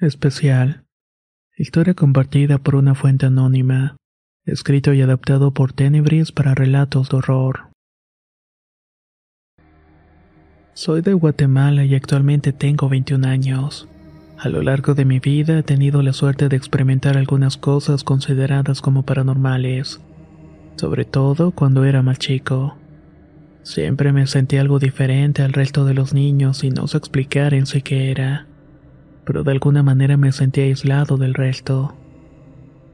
Especial. Historia compartida por una fuente anónima. Escrito y adaptado por Tenebris para relatos de horror. Soy de Guatemala y actualmente tengo 21 años. A lo largo de mi vida he tenido la suerte de experimentar algunas cosas consideradas como paranormales, sobre todo cuando era más chico. Siempre me sentí algo diferente al resto de los niños y no sé explicar en sí qué era pero de alguna manera me sentí aislado del resto.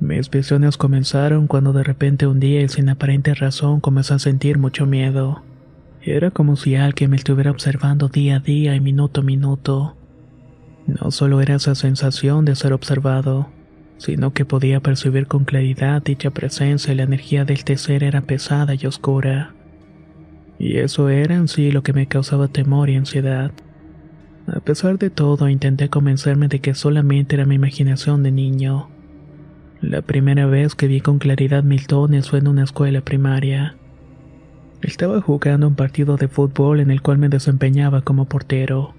Mis visiones comenzaron cuando de repente un día y sin aparente razón comencé a sentir mucho miedo. Era como si alguien me estuviera observando día a día y minuto a minuto. No solo era esa sensación de ser observado, sino que podía percibir con claridad dicha presencia y la energía de este ser era pesada y oscura. Y eso era en sí lo que me causaba temor y ansiedad. A pesar de todo, intenté convencerme de que solamente era mi imaginación de niño. La primera vez que vi con claridad mil tones fue en una escuela primaria. Estaba jugando un partido de fútbol en el cual me desempeñaba como portero.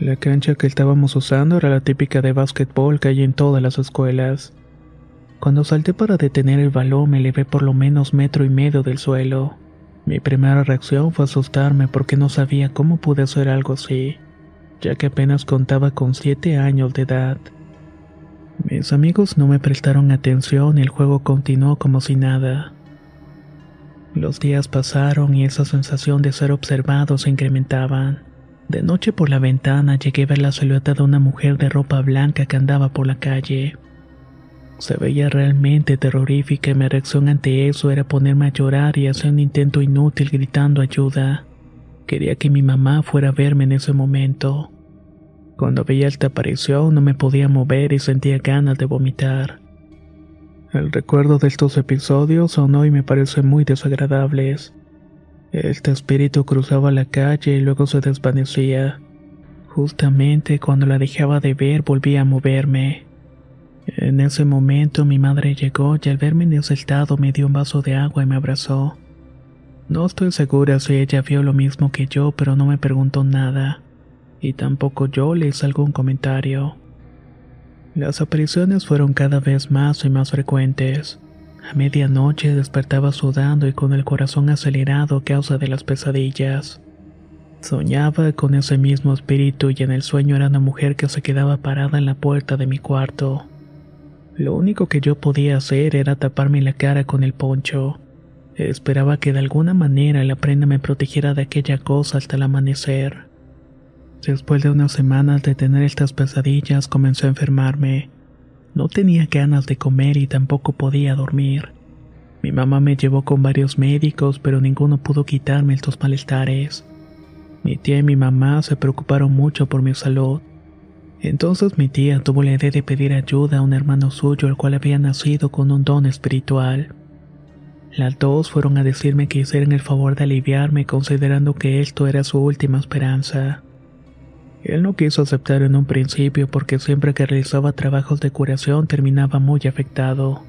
La cancha que estábamos usando era la típica de básquetbol que hay en todas las escuelas. Cuando salté para detener el balón me elevé por lo menos metro y medio del suelo. Mi primera reacción fue asustarme porque no sabía cómo pude hacer algo así ya que apenas contaba con siete años de edad. Mis amigos no me prestaron atención y el juego continuó como si nada. Los días pasaron y esa sensación de ser observado se incrementaban. De noche por la ventana llegué a ver la silueta de una mujer de ropa blanca que andaba por la calle. Se veía realmente terrorífica y mi reacción ante eso era ponerme a llorar y hacer un intento inútil gritando ayuda. Quería que mi mamá fuera a verme en ese momento. Cuando veía esta aparición no me podía mover y sentía ganas de vomitar. El recuerdo de estos episodios aún hoy me parecen muy desagradables. Este espíritu cruzaba la calle y luego se desvanecía. Justamente cuando la dejaba de ver volvía a moverme. En ese momento mi madre llegó y al verme en ese estado me dio un vaso de agua y me abrazó. No estoy segura si ella vio lo mismo que yo, pero no me preguntó nada, y tampoco yo le hice algún comentario. Las apariciones fueron cada vez más y más frecuentes. A medianoche despertaba sudando y con el corazón acelerado a causa de las pesadillas. Soñaba con ese mismo espíritu y en el sueño era una mujer que se quedaba parada en la puerta de mi cuarto. Lo único que yo podía hacer era taparme la cara con el poncho. Esperaba que de alguna manera la prenda me protegiera de aquella cosa hasta el amanecer. Después de unas semanas de tener estas pesadillas comencé a enfermarme. No tenía ganas de comer y tampoco podía dormir. Mi mamá me llevó con varios médicos, pero ninguno pudo quitarme estos malestares. Mi tía y mi mamá se preocuparon mucho por mi salud. Entonces mi tía tuvo la idea de pedir ayuda a un hermano suyo, el cual había nacido con un don espiritual. Las dos fueron a decirme que hicieran el favor de aliviarme considerando que esto era su última esperanza. Él no quiso aceptar en un principio porque siempre que realizaba trabajos de curación terminaba muy afectado.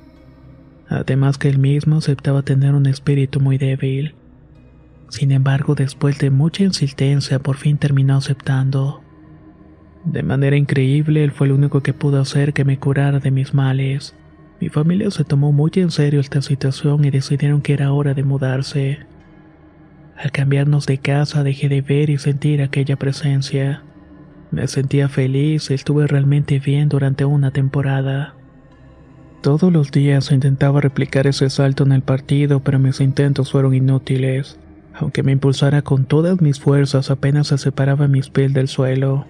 Además que él mismo aceptaba tener un espíritu muy débil. Sin embargo, después de mucha insistencia, por fin terminó aceptando. De manera increíble, él fue el único que pudo hacer que me curara de mis males. Mi familia se tomó muy en serio esta situación y decidieron que era hora de mudarse. Al cambiarnos de casa dejé de ver y sentir aquella presencia. Me sentía feliz y estuve realmente bien durante una temporada. Todos los días intentaba replicar ese salto en el partido, pero mis intentos fueron inútiles. Aunque me impulsara con todas mis fuerzas, apenas se separaba mis pies del suelo.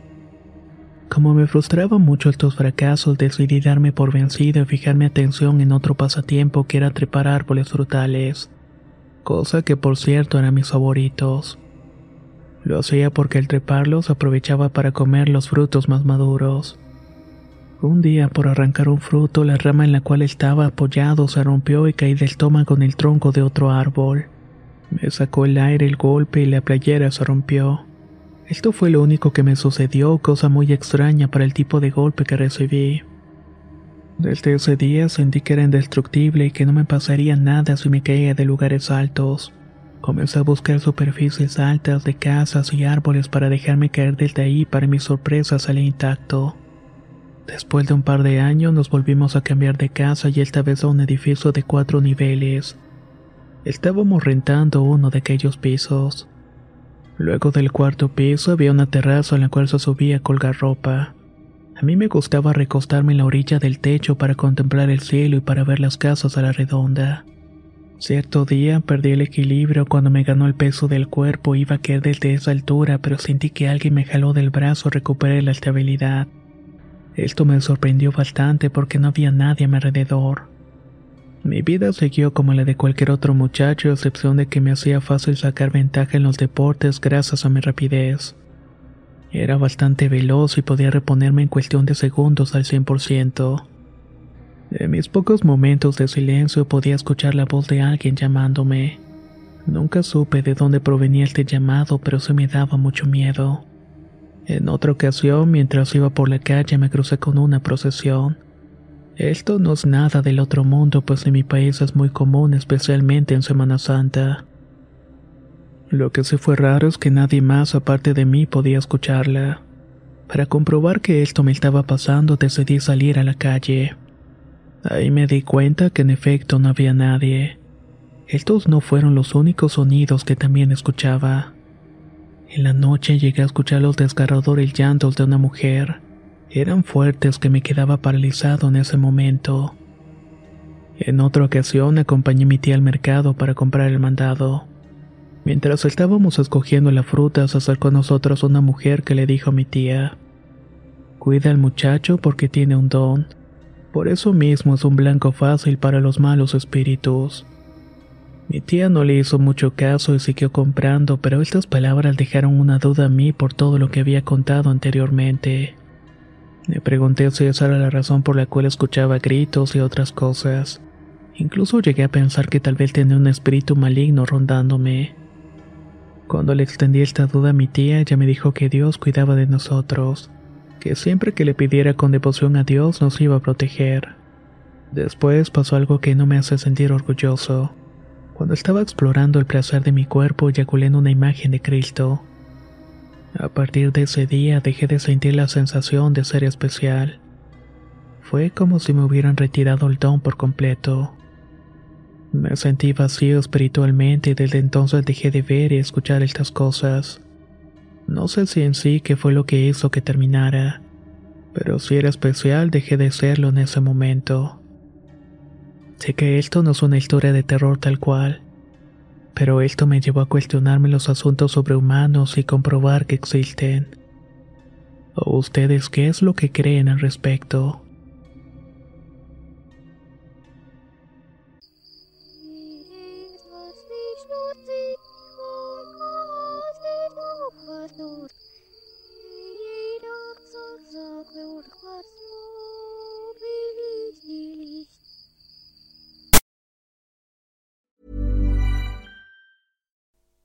Como me frustraba mucho estos fracasos, decidí darme por vencido y fijar mi atención en otro pasatiempo que era trepar árboles frutales, cosa que por cierto eran mis favoritos. Lo hacía porque al treparlos aprovechaba para comer los frutos más maduros. Un día, por arrancar un fruto, la rama en la cual estaba apoyado se rompió y caí del estómago en el tronco de otro árbol. Me sacó el aire el golpe y la playera se rompió. Esto fue lo único que me sucedió, cosa muy extraña para el tipo de golpe que recibí. Desde ese día sentí que era indestructible y que no me pasaría nada si me caía de lugares altos. Comencé a buscar superficies altas de casas y árboles para dejarme caer desde ahí, para mi sorpresa salí intacto. Después de un par de años nos volvimos a cambiar de casa y esta vez a un edificio de cuatro niveles. Estábamos rentando uno de aquellos pisos. Luego del cuarto piso había una terraza en la cual se subía a colgar ropa. A mí me gustaba recostarme en la orilla del techo para contemplar el cielo y para ver las casas a la redonda. Cierto día perdí el equilibrio cuando me ganó el peso del cuerpo, iba a caer desde esa altura, pero sentí que alguien me jaló del brazo, recuperé la estabilidad. Esto me sorprendió bastante porque no había nadie a mi alrededor. Mi vida siguió como la de cualquier otro muchacho, a excepción de que me hacía fácil sacar ventaja en los deportes gracias a mi rapidez. Era bastante veloz y podía reponerme en cuestión de segundos al 100%. En mis pocos momentos de silencio podía escuchar la voz de alguien llamándome. Nunca supe de dónde provenía este llamado, pero se me daba mucho miedo. En otra ocasión, mientras iba por la calle, me crucé con una procesión. Esto no es nada del otro mundo, pues en mi país es muy común, especialmente en Semana Santa. Lo que sí fue raro es que nadie más aparte de mí podía escucharla. Para comprobar que esto me estaba pasando, decidí salir a la calle. Ahí me di cuenta que en efecto no había nadie. Estos no fueron los únicos sonidos que también escuchaba. En la noche llegué a escuchar los desgarradores llantos de una mujer. Eran fuertes que me quedaba paralizado en ese momento. En otra ocasión acompañé a mi tía al mercado para comprar el mandado. Mientras estábamos escogiendo la fruta, se acercó a nosotros una mujer que le dijo a mi tía, Cuida al muchacho porque tiene un don. Por eso mismo es un blanco fácil para los malos espíritus. Mi tía no le hizo mucho caso y siguió comprando, pero estas palabras dejaron una duda a mí por todo lo que había contado anteriormente. Me pregunté si esa era la razón por la cual escuchaba gritos y otras cosas. Incluso llegué a pensar que tal vez tenía un espíritu maligno rondándome. Cuando le extendí esta duda a mi tía, ella me dijo que Dios cuidaba de nosotros, que siempre que le pidiera con devoción a Dios nos iba a proteger. Después pasó algo que no me hace sentir orgulloso. Cuando estaba explorando el placer de mi cuerpo, eyaculé en una imagen de Cristo. A partir de ese día dejé de sentir la sensación de ser especial. Fue como si me hubieran retirado el don por completo. Me sentí vacío espiritualmente y desde entonces dejé de ver y escuchar estas cosas. No sé si en sí qué fue lo que hizo que terminara, pero si era especial dejé de serlo en ese momento. Sé que esto no es una historia de terror tal cual, pero esto me llevó a cuestionarme los asuntos sobrehumanos y comprobar que existen. ¿O ustedes qué es lo que creen al respecto?